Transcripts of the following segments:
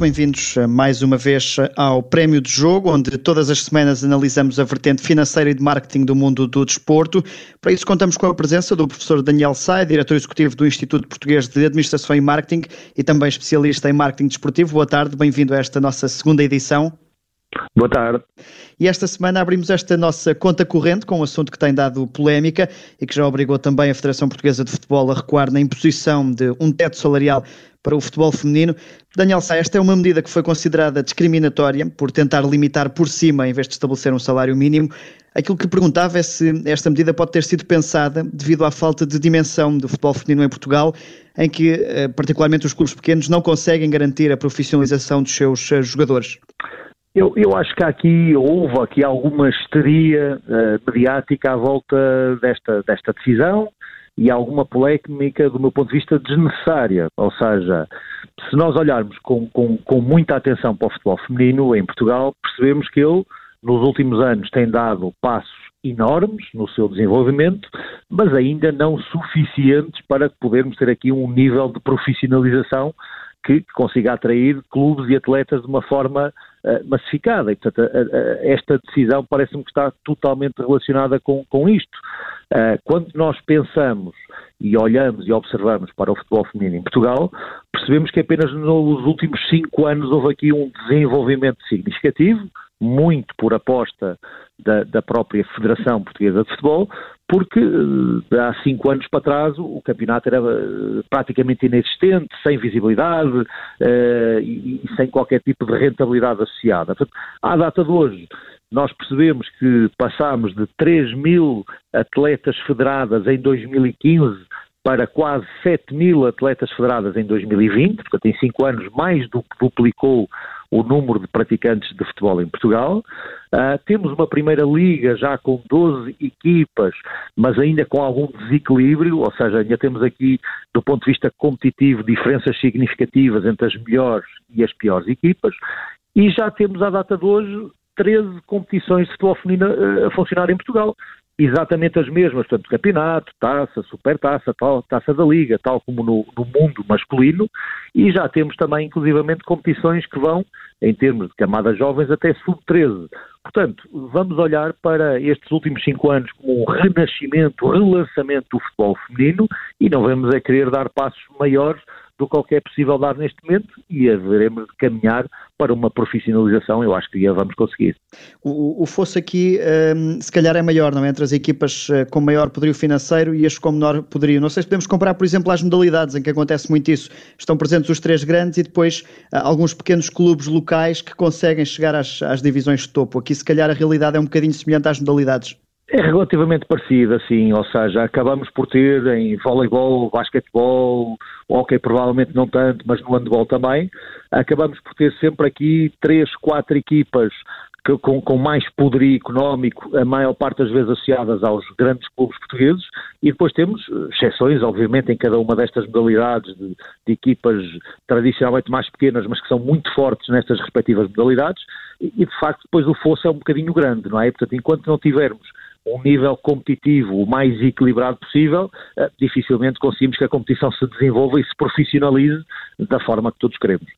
bem-vindos mais uma vez ao Prémio de Jogo, onde todas as semanas analisamos a vertente financeira e de marketing do mundo do desporto. Para isso, contamos com a presença do professor Daniel Sai, diretor executivo do Instituto Português de Administração e Marketing e também especialista em marketing desportivo. Boa tarde, bem-vindo a esta nossa segunda edição. Boa tarde. E esta semana abrimos esta nossa conta corrente com um assunto que tem dado polémica e que já obrigou também a Federação Portuguesa de Futebol a recuar na imposição de um teto salarial para o futebol feminino. Daniel Sá, esta é uma medida que foi considerada discriminatória por tentar limitar por cima em vez de estabelecer um salário mínimo. Aquilo que perguntava é se esta medida pode ter sido pensada devido à falta de dimensão do futebol feminino em Portugal, em que, eh, particularmente, os clubes pequenos não conseguem garantir a profissionalização dos seus eh, jogadores. Eu, eu, acho que aqui houve aqui alguma histeria uh, mediática à volta desta, desta decisão e alguma polémica, do meu ponto de vista, desnecessária. Ou seja, se nós olharmos com, com, com muita atenção para o futebol feminino em Portugal, percebemos que ele, nos últimos anos, tem dado passos enormes no seu desenvolvimento, mas ainda não suficientes para podermos ter aqui um nível de profissionalização que consiga atrair clubes e atletas de uma forma uh, massificada. E, portanto, uh, uh, esta decisão parece-me que está totalmente relacionada com, com isto. quando nós pensamos e olhamos e observamos para o futebol feminino em Portugal, percebemos que apenas nos últimos cinco anos houve aqui um desenvolvimento significativo, muito por aposta da, da, própria Federação Portuguesa de Futebol, porque uh, há cinco anos para trás o campeonato era uh, praticamente inexistente, sem visibilidade uh, e, e, sem qualquer tipo de rentabilidade associada. Portanto, à data de hoje, nós percebemos que passámos de 3 mil atletas federadas em 2015 para quase 7 mil atletas federadas em 2020, portanto, em cinco anos mais do que duplicou o número de praticantes de futebol em Portugal. Uh, temos uma primeira liga já com 12 equipas, mas ainda com algum desequilíbrio, ou seja, ainda temos aqui, do ponto de vista competitivo, diferenças significativas entre as melhores e as piores equipas. E já temos, à data de hoje, 13 competições de futebol feminino ah, a funcionar em Portugal exatamente as mesmas, portanto, campeonato, taça, supertaça, tal, taça da liga, tal como no, no, mundo masculino, e já temos também, inclusivamente, competições que vão, em termos de camadas jovens, até sub-13. Portanto, vamos olhar para estes últimos cinco anos como um renascimento, relançamento do futebol feminino, e não vamos a querer dar passos maiores do que é possível dar neste momento e haveremos de caminhar para uma profissionalização, eu acho que já vamos conseguir. O, o fosse aqui, um, se calhar é maior, não é? Entre as equipas uh, com maior poderio financeiro e as com menor poderio. Não sei se podemos comparar, por exemplo, as modalidades em que acontece muito isso. Estão presentes os três grandes e depois uh, alguns pequenos clubes locais que conseguem chegar às, às divisões de topo. Aqui, se calhar, a realidade é um bocadinho semelhante às modalidades. É relativamente parecida, sim, ou seja, acabamos por ter em voleibol, basquetebol, hockey provavelmente não tanto, mas no handball também, acabamos por ter sempre aqui três, quatro equipas que, com, com, mais poderio económico, a maior parte das vezes associadas aos grandes clubes portugueses, e depois temos eh, exceções, obviamente, em cada uma destas modalidades de, de equipas tradicionalmente mais pequenas, mas que são muito fortes nestas respectivas modalidades, e, e de facto depois o fosso é um bocadinho grande, não é? Portanto, enquanto não tivermos um nível competitivo o mais equilibrado possível, eh, dificilmente conseguimos que a competição se desenvolva e se profissionalize da forma que todos queremos.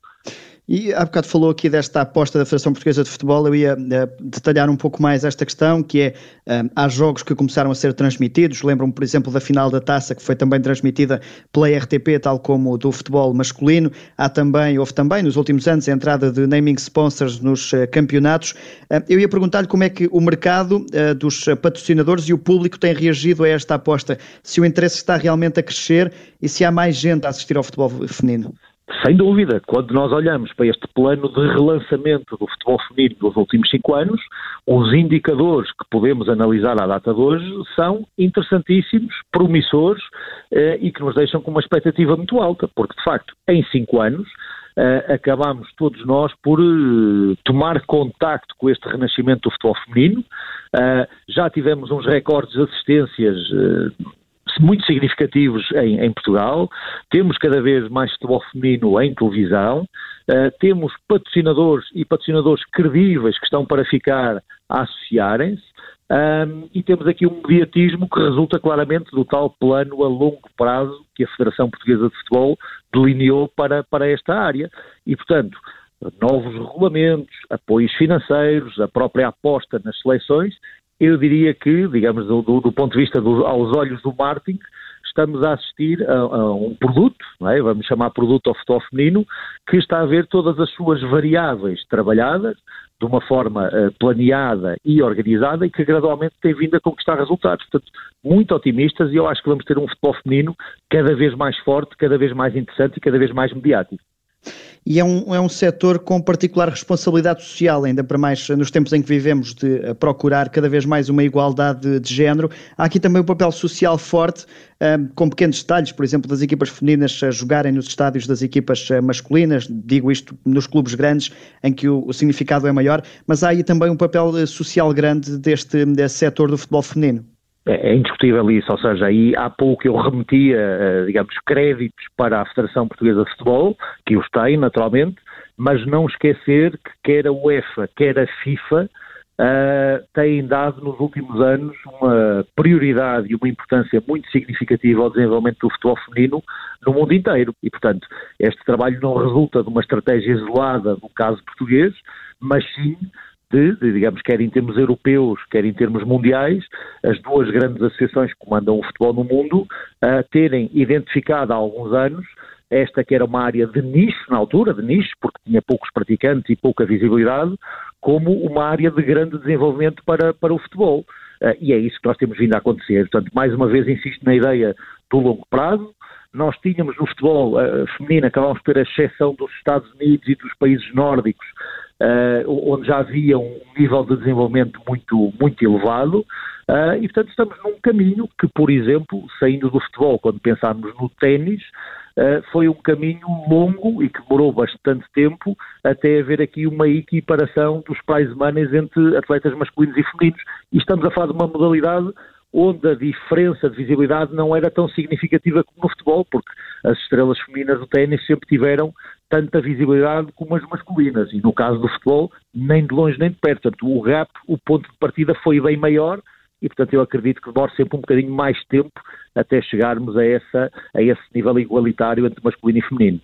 E há bocado falou aqui desta aposta da Federação Portuguesa de Futebol, eu ia uh, detalhar um pouco mais esta questão, que é, uh, há jogos que começaram a ser transmitidos, lembram-me, por exemplo, da final da Taça, que foi também transmitida pela RTP, tal como do futebol masculino, há também, houve também, nos últimos anos, a entrada de naming sponsors nos uh, campeonatos. eu ia perguntar-lhe como é que o mercado dos patrocinadores e o público têm reagido a esta aposta, se o interesse está realmente a crescer e se há mais gente a assistir ao futebol feminino. Sem dúvida, quando nós olhamos para este plano de relançamento do futebol feminino dos últimos cinco anos, os indicadores que podemos analisar à data de hoje são interessantíssimos, promissores eh, e que nos deixam com uma expectativa muito alta, porque de facto, em cinco anos, Uh, acabamos todos nós por uh, tomar contacto com este renascimento do futebol feminino. Uh, já tivemos uns recordes de assistências muito significativos em, em, Portugal, temos cada vez mais futebol feminino em televisão, uh, temos patrocinadores e patrocinadores credíveis que estão para ficar a associarem-se, um, e temos aqui um mediatismo que resulta claramente do tal plano a longo prazo que a Federação Portuguesa de Futebol delineou para, para esta área. E, portanto, novos regulamentos, apoios financeiros, a própria aposta nas seleções, eu diria que, digamos, do, do, do ponto de vista do, aos olhos do marketing, estamos a assistir a, a um produto, é? vamos chamar produto ao futebol feminino, que está a ver todas as suas variáveis trabalhadas de uma forma uh, planeada e organizada e que gradualmente tem vindo a conquistar resultados. Portanto, muito otimistas e eu acho que vamos ter um futebol feminino cada vez mais forte, cada vez mais interessante e cada vez mais mediático e é um, é um setor com particular responsabilidade social, ainda para mais nos tempos em que vivemos, de eh, procurar cada vez mais uma igualdade de género. Há aqui também um papel social forte, um, com pequenos detalhes, por exemplo, das equipas femininas jogarem nos estádios das equipas eh, masculinas, digo isto nos clubes grandes, em que o, o significado é maior, mas há aí também um papel eh, social grande deste, deste setor do futebol feminino. É, é indiscutível isso, ou seja, aí há pouco eu remetia, eh, digamos, créditos para a Federação Portuguesa de Futebol, que os tem, naturalmente, mas não esquecer que quer a UEFA, quer a FIFA, uh, têm dado nos últimos anos uma prioridade e uma importância muito significativa ao desenvolvimento do futebol feminino no mundo inteiro. E, portanto, este trabalho não resulta de uma estratégia isolada no caso português, mas sim de, de, digamos, quer em termos europeus, quer em termos mundiais, as duas grandes associações que comandam o futebol no mundo uh, terem identificado há alguns anos esta que era uma área de nicho na altura, de nicho, porque tinha poucos praticantes e pouca visibilidade, como uma área de grande desenvolvimento para, para o futebol. Uh, e é isso que nós temos vindo a acontecer. Portanto, mais uma vez insisto na ideia do longo prazo. Nós tínhamos no futebol uh, feminino, acabámos por ter a exceção dos Estados Unidos e dos países nórdicos, uh, onde já havia um nível de desenvolvimento muito, muito elevado, uh, e portanto estamos num caminho que, por exemplo, saindo do futebol, quando pensarmos no ténis, Uh, foi um caminho longo e que demorou bastante tempo até haver aqui uma equiparação dos prize money entre atletas masculinos e femininos. E estamos a falar de uma modalidade onde a diferença de visibilidade não era tão significativa como no futebol, porque as estrelas femininas do ténis sempre tiveram tanta visibilidade como as masculinas. E no caso do futebol, nem de longe nem de perto. Portanto, o gap, o ponto de partida foi bem maior e, portanto, eu acredito que demora sempre um bocadinho mais tempo até chegarmos a, essa, a esse nível igualitário entre masculino e feminino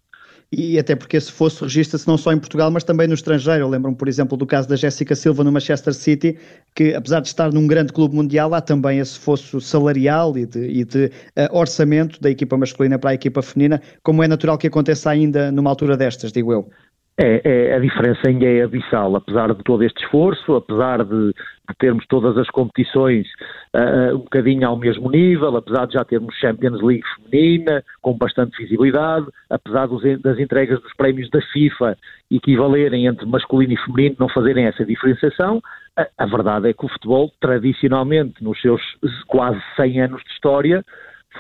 e até porque esse fosso registra-se não só em Portugal, mas também no estrangeiro. Eu lembro-me, por exemplo, do caso da Jéssica Silva no Manchester City, que apesar de estar num grande clube mundial, há também esse fosso salarial e de, e de uh, orçamento da equipa masculina para a equipa feminina, como é natural que aconteça ainda numa altura destas, digo eu. É, é, a diferença ainda é abissal, apesar de todo este esforço, apesar de, de termos todas as competições uh, um bocadinho ao mesmo nível, apesar de já termos Champions League feminina, com bastante visibilidade, apesar dos, das entregas dos prémios da FIFA equivalerem entre masculino e feminino, não fazerem essa diferenciação, a, a verdade é que o futebol, tradicionalmente, nos seus quase 100 anos de história,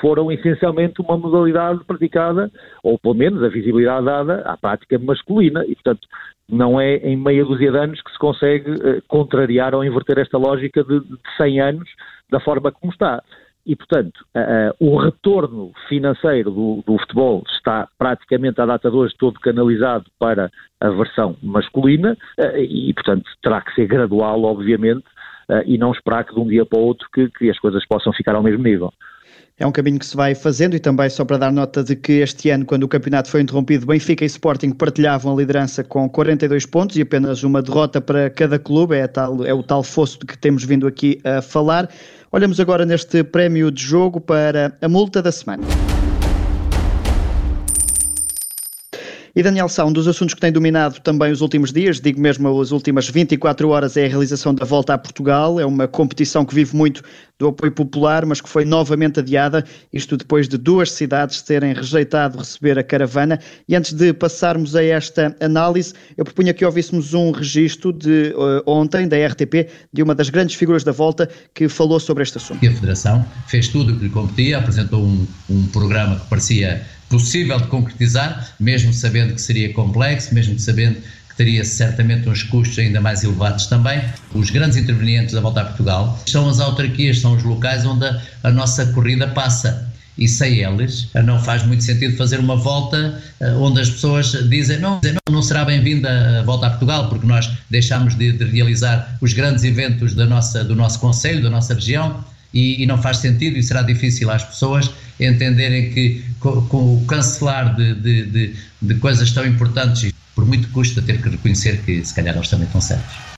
foram essencialmente uma modalidade praticada, ou pelo menos a visibilidade dada à prática masculina, e portanto não é em meia dúzia de anos que se consegue uh, contrariar ou inverter esta lógica de, de 100 anos da forma como está. E, portanto, uh, uh, o retorno financeiro do, do, futebol está praticamente à data de hoje todo canalizado para a versão masculina e, portanto, terá que ser gradual, obviamente, e não esperar que de um dia para o outro que, que as coisas possam ficar ao mesmo nível. É um caminho que se vai fazendo e também só para dar nota de que este ano, quando o campeonato foi interrompido, Benfica e Sporting partilhavam a liderança com 42 pontos e apenas uma derrota para cada clube, é, tal, é o tal fosso de que temos vindo aqui a falar. Olhamos agora neste prémio de jogo para a multa da semana. E Daniel Sá, um dos assuntos que tem dominado também os últimos dias, digo mesmo as últimas 24 horas, é a realização da Volta a Portugal. É uma competição que vive muito do apoio popular, mas que foi novamente adiada, isto depois de duas cidades terem rejeitado receber a caravana. E antes de passarmos a esta análise, eu propunha que ouvíssemos um registro de uh, ontem, da RTP, de uma das grandes figuras da Volta, que falou sobre este assunto. A Federação fez tudo o que lhe competia, apresentou um, um programa que parecia possível de concretizar, mesmo sabendo que seria complexo, mesmo sabendo que teria certamente uns custos ainda mais elevados também. Os grandes intervenientes da Volta a Portugal são as autarquias, são os locais onde a, a nossa corrida passa. E sem eles, não faz muito sentido fazer uma volta eh, onde as pessoas dizem não, não será bem-vinda a volta a Portugal, porque nós deixamos de, de realizar os grandes eventos da nossa, do nosso Conselho, da nossa região, e, e, não faz sentido e será difícil às pessoas entenderem que com, com o cancelar de, de, de, de, coisas tão importantes, por muito custo a ter que reconhecer que se calhar eles também estão certos.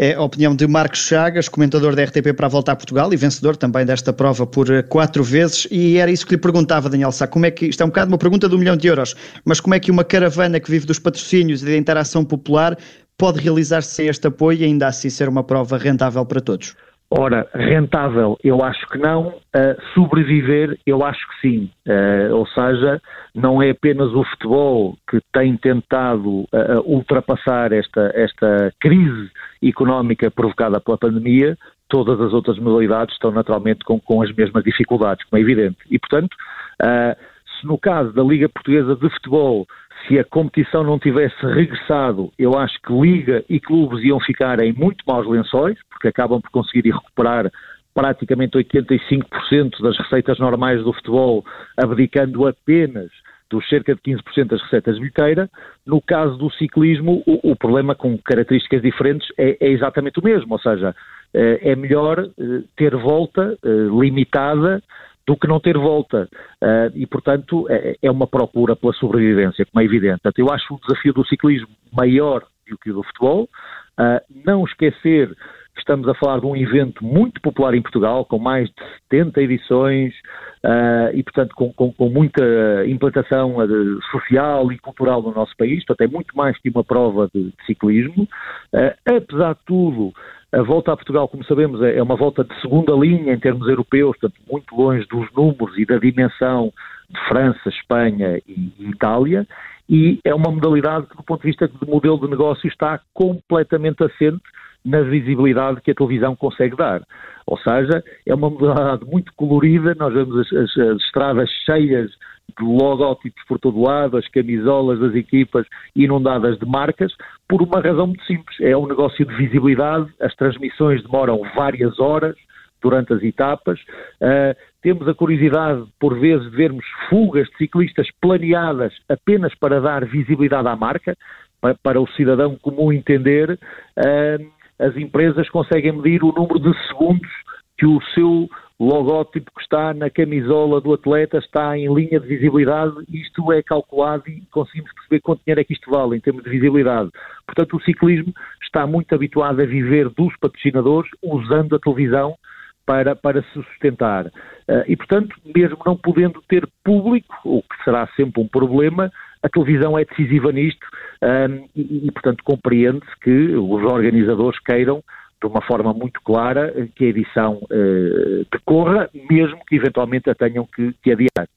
É a opinião de Marcos Chagas, comentador da RTP para voltar a Portugal e vencedor também desta prova por eh, quatro vezes. E era isso que lhe perguntava, Daniel Sá. Como é que, isto é um bocado uma pergunta de um milhão de euros, mas como é que uma caravana que vive dos patrocínios e da interação popular pode realizar-se sem este apoio e ainda assim ser uma prova rentável para todos? Ora, rentável, eu acho que não. Uh, sobreviver, eu acho que sim. Uh, ou seja, não é apenas o futebol que tem tentado uh, ultrapassar esta, esta crise económica provocada pela pandemia, todas as outras modalidades estão naturalmente com, com as mesmas dificuldades, como é evidente. E, portanto, se no caso da Liga Portuguesa de Futebol se a competição não tivesse regressado, eu acho que Liga e clubes iam ficar em muito maus lençóis, porque acabam por conseguir recuperar praticamente 85% das receitas normais do futebol, abdicando apenas dos cerca de 15% das receitas de bilheteira. No caso do ciclismo, o, o problema com características diferentes é, é, exatamente o mesmo, ou seja, eh, é melhor eh, ter volta eh, limitada do que não ter volta. Uh, e, portanto, é, é, uma procura pela sobrevivência, como é evidente. Portanto, eu acho o desafio do ciclismo maior do que o do futebol. Uh, não esquecer que estamos a falar de um evento muito popular em Portugal, com mais de 70 edições uh, e, portanto, com, com, com muita implantação social e cultural no nosso país. Portanto, é muito mais que uma prova de, de ciclismo. apesar de tudo, a volta a Portugal, como sabemos, é, é uma volta de segunda linha em termos europeus, portanto, muito longe dos números e da dimensão de França, Espanha e Itália, e é uma modalidade que, do ponto de vista do modelo de negócio, está completamente assente na visibilidade que a televisão consegue dar. Ou seja, é uma modalidade muito colorida, nós vemos as, as, as estradas cheias logótipos por todo lado, as camisolas das equipas inundadas de marcas, por uma razão muito simples. É um negócio de visibilidade, as transmissões demoram várias horas durante as etapas. Uh, temos a curiosidade, por vezes, de vermos fugas de ciclistas planeadas apenas para dar visibilidade à marca, para, para o cidadão comum entender. Uh, as empresas conseguem medir o número de segundos que o seu logótipo que está na camisola do atleta está em linha de visibilidade, isto é calculado e conseguimos perceber quanto dinheiro é que isto vale em termos de visibilidade. Portanto, o ciclismo está muito habituado a viver dos patrocinadores, usando a televisão para, para se sustentar. Uh, e, portanto, mesmo não podendo ter público, o que será sempre um problema, a televisão é decisiva nisto e, e, portanto, compreende-se que os organizadores queiram de uma forma muito clara que a edição uh, decorra, mesmo que eventualmente a tenham que, que adiar.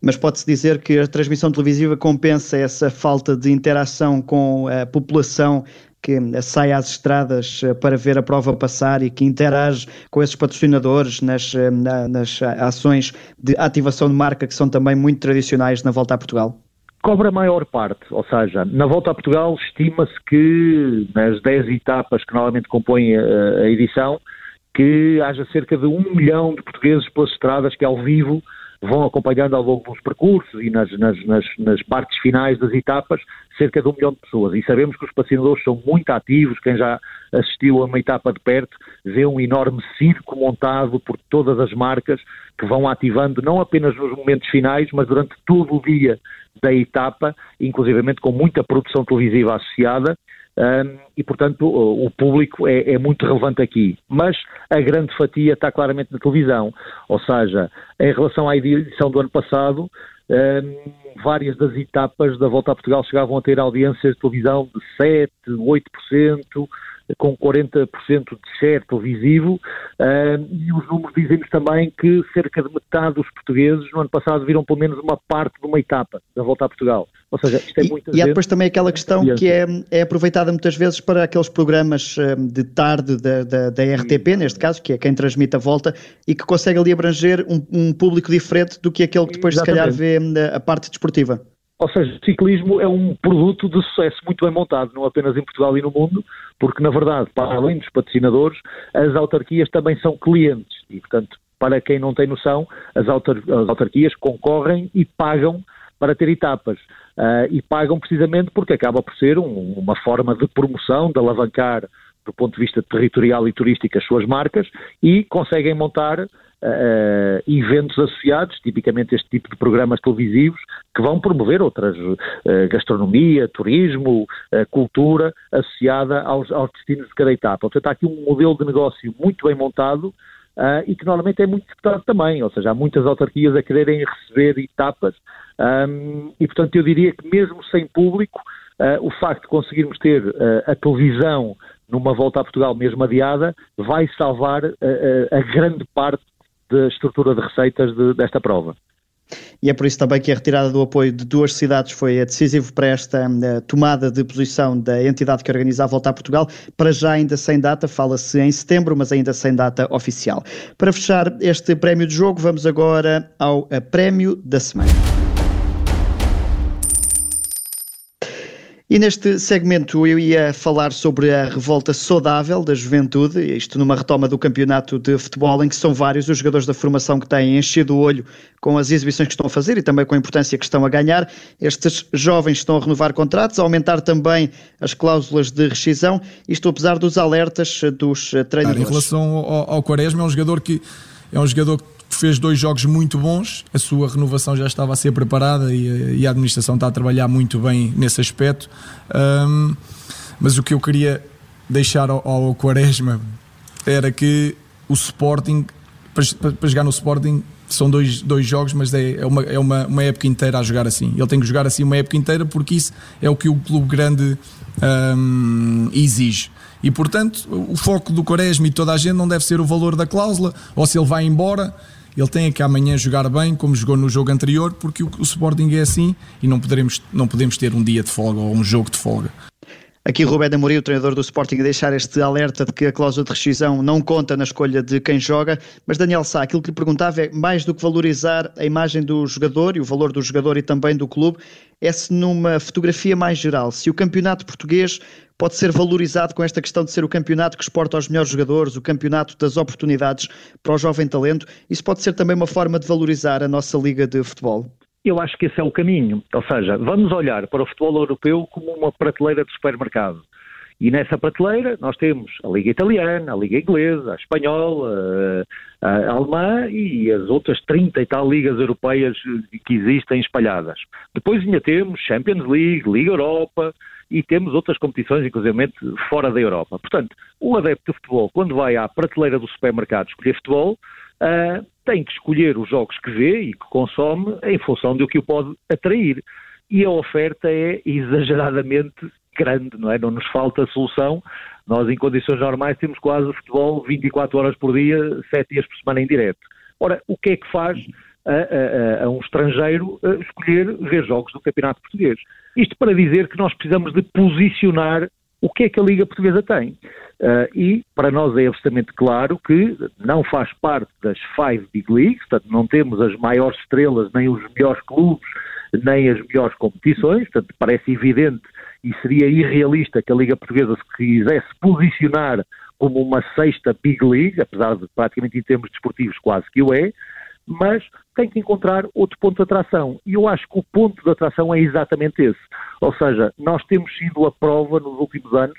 Mas pode-se dizer que a transmissão televisiva compensa essa falta de interação com a população que sai às estradas eh, para ver a prova passar e que interage com esses patrocinadores nas, eh, nas ações de ativação de marca que são também muito tradicionais na volta a Portugal? Cobra a maior parte, ou seja, na volta a Portugal estima-se que nas 10 etapas que normalmente compõem a, a, edição, que haja cerca de um milhão de portugueses pelas estradas que ao vivo vão acompanhando ao longo dos percursos e nas, nas, nas, nas, partes finais das etapas cerca de um milhão de pessoas. E sabemos que os patrocinadores são muito ativos, quem já assistiu a uma etapa de perto vê um enorme circo montado por todas as marcas que vão ativando não apenas nos momentos finais, mas durante todo o dia da etapa, inclusivamente com muita produção televisiva associada, um, e, portanto, o, o público é, é, muito relevante aqui. Mas a grande fatia está claramente na televisão. Ou seja, em relação à edição do ano passado, um, várias das etapas da Volta a Portugal chegavam a ter audiências de televisão de 7%, 8%, com 40% de share televisivo, uh, e os números dizem-nos também que cerca de metade dos portugueses no ano passado viram pelo menos uma parte de uma etapa da volta a Portugal. Ou seja, isto é muito. E, e há depois também aquela questão que é, é aproveitada muitas vezes para aqueles programas de tarde da, da, da RTP, Sim. neste caso, que é quem transmite a volta, e que consegue ali abranger um, um público diferente do que aquele que depois Exatamente. se calhar vê a parte desportiva. Ou seja, o ciclismo é um produto de sucesso muito bem montado, não apenas em Portugal e no mundo, porque, na verdade, para além dos patrocinadores, as autarquias também são clientes. E, portanto, para quem não tem noção, as, autar as autarquias concorrem e pagam para ter etapas. Uh, e pagam precisamente porque acaba por ser um, uma forma de promoção, de alavancar do ponto de vista territorial e turístico, as suas marcas e conseguem montar Uh, eventos associados, tipicamente este tipo de programas televisivos, que vão promover outras, uh, gastronomia, turismo, uh, cultura, associada aos, aos, destinos de cada etapa. Portanto, há aqui um modelo de negócio muito bem montado e que normalmente é muito disputado também, ou seja, há muitas autarquias a quererem receber etapas um, e, portanto, eu diria que mesmo sem público, o facto de conseguirmos ter a televisão numa volta a Portugal mesmo adiada, vai salvar a grande parte da estrutura de receitas de, desta prova. E é por isso também que a retirada do apoio de duas cidades foi decisivo para esta tomada de posição da entidade que organiza a volta a Portugal. Para já ainda sem data, fala-se em setembro, mas ainda sem data oficial. Para fechar este prémio de jogo, vamos agora ao eh, prémio da semana. E neste segmento eu ia falar sobre a revolta saudável da juventude, isto numa retoma do campeonato de futebol, em que são vários os jogadores da formação que têm enchido o olho com as exibições que estão a fazer e também com a importância que estão a ganhar. Estes jovens estão a renovar contratos, a aumentar também as cláusulas de rescisão, isto apesar dos alertas dos treinadores. Em relação ao, ao Quaresma, é um jogador que é um jogador que fez dois jogos muito bons, a sua renovação já estava a ser preparada e, e a administração está a trabalhar muito bem nesse aspecto. Um, mas o que eu queria deixar ao, ao Quaresma era que o Sporting, para, para, jogar no Sporting, são dois, dois jogos, mas é, é, uma, é uma, uma época inteira a jogar assim. Ele tem que jogar assim uma época inteira porque isso é o que o clube grande um, exige. E portanto, o foco do Quaresma e toda a gente não deve ser o valor da cláusula ou se ele vai embora ele tem que amanhã jogar bem, como jogou no jogo anterior, porque o, o Sporting é assim e não, poderemos, não podemos ter um dia de folga ou um jogo de folga. Aqui Rubén Amorim, o treinador do Sporting, a deixar este alerta de que a cláusula de rescisão não conta na escolha de quem joga, mas Daniel Sá, aquilo que lhe perguntava é mais do que valorizar a imagem do jogador e o valor do jogador e também do clube, é se numa fotografia mais geral, se o campeonato português pode ser valorizado com esta questão de ser o campeonato que exporta os melhores jogadores, o campeonato das oportunidades para o jovem talento, isso pode ser também uma forma de valorizar a nossa liga de futebol? Eu acho que esse é o caminho. Ou seja, vamos olhar para o futebol europeu como uma prateleira de supermercado. E nessa prateleira nós temos a Liga Italiana, a Liga Inglesa, a Espanhola, a, Alemã e as outras 30 e tal ligas europeias que existem espalhadas. Depois ainda temos Champions League, Liga Europa e temos outras competições, inclusive fora da Europa. Portanto, o adepto de futebol, quando vai à prateleira do supermercado escolher futebol, uh, tem que escolher os jogos que vê e que consome em função do que o pode atrair. E a oferta é exageradamente grande, não é? Não nos falta solução. Nós, em condições normais, temos quase futebol 24 horas por dia, 7 dias por semana em direto. Ora, o que é que faz a, a, a um estrangeiro escolher ver jogos do Campeonato Português? Isto para dizer que nós precisamos de posicionar o que é que a Liga Portuguesa tem. Uh, e para nós é absolutamente claro que não faz parte das Five Big Leagues, portanto não temos as maiores estrelas, nem os melhores clubes, nem as melhores competições, portanto parece evidente e seria irrealista que a Liga Portuguesa se quisesse posicionar como uma sexta Big League, apesar de praticamente em termos desportivos quase que o é, mas tem que encontrar outro ponto de atração. E eu acho que o ponto de atração é exatamente esse. Ou seja, nós temos sido a prova nos últimos anos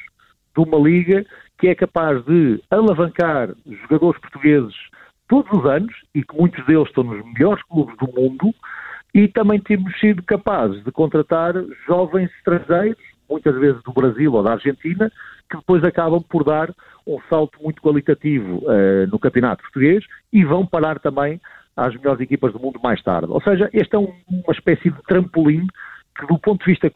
de uma liga que é capaz de alavancar jogadores portugueses todos os anos e que muitos deles estão nos melhores clubes do mundo e também temos sido capazes de contratar jovens estrangeiros, muitas vezes do Brasil ou da Argentina, que depois acabam por dar um salto muito qualitativo uh, no campeonato português e vão parar também às melhores equipas do mundo mais tarde. Ou seja, este é um, uma espécie de trampolim que, do ponto de vista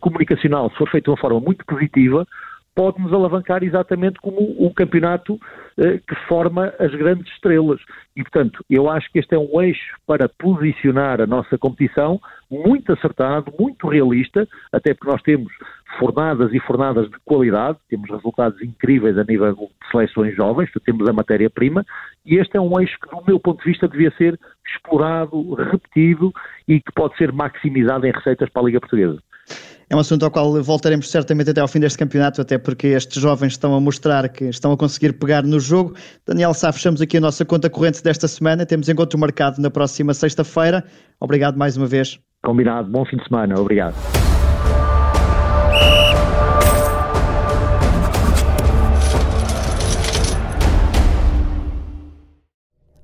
comunicacional, se for feito de uma forma muito positiva, pode nos alavancar exatamente como o campeonato eh, que forma as grandes estrelas. E, portanto, eu acho que este é um eixo para posicionar a nossa competição muito acertado, muito realista, até porque nós temos fornadas e fornadas de qualidade, temos resultados incríveis a nível de seleções jovens, temos a matéria-prima, e este é um eixo que, do meu ponto de vista, devia ser explorado, repetido e que pode ser maximizado em receitas para a Liga Portuguesa. É um assunto ao qual voltaremos certamente até ao fim deste campeonato, até porque estes jovens estão a mostrar que estão a conseguir pegar no jogo. Daniel Sá, fechamos aqui a nossa conta corrente desta semana. Temos encontro marcado na próxima sexta-feira. Obrigado mais uma vez. Combinado. Bom fim de semana. Obrigado.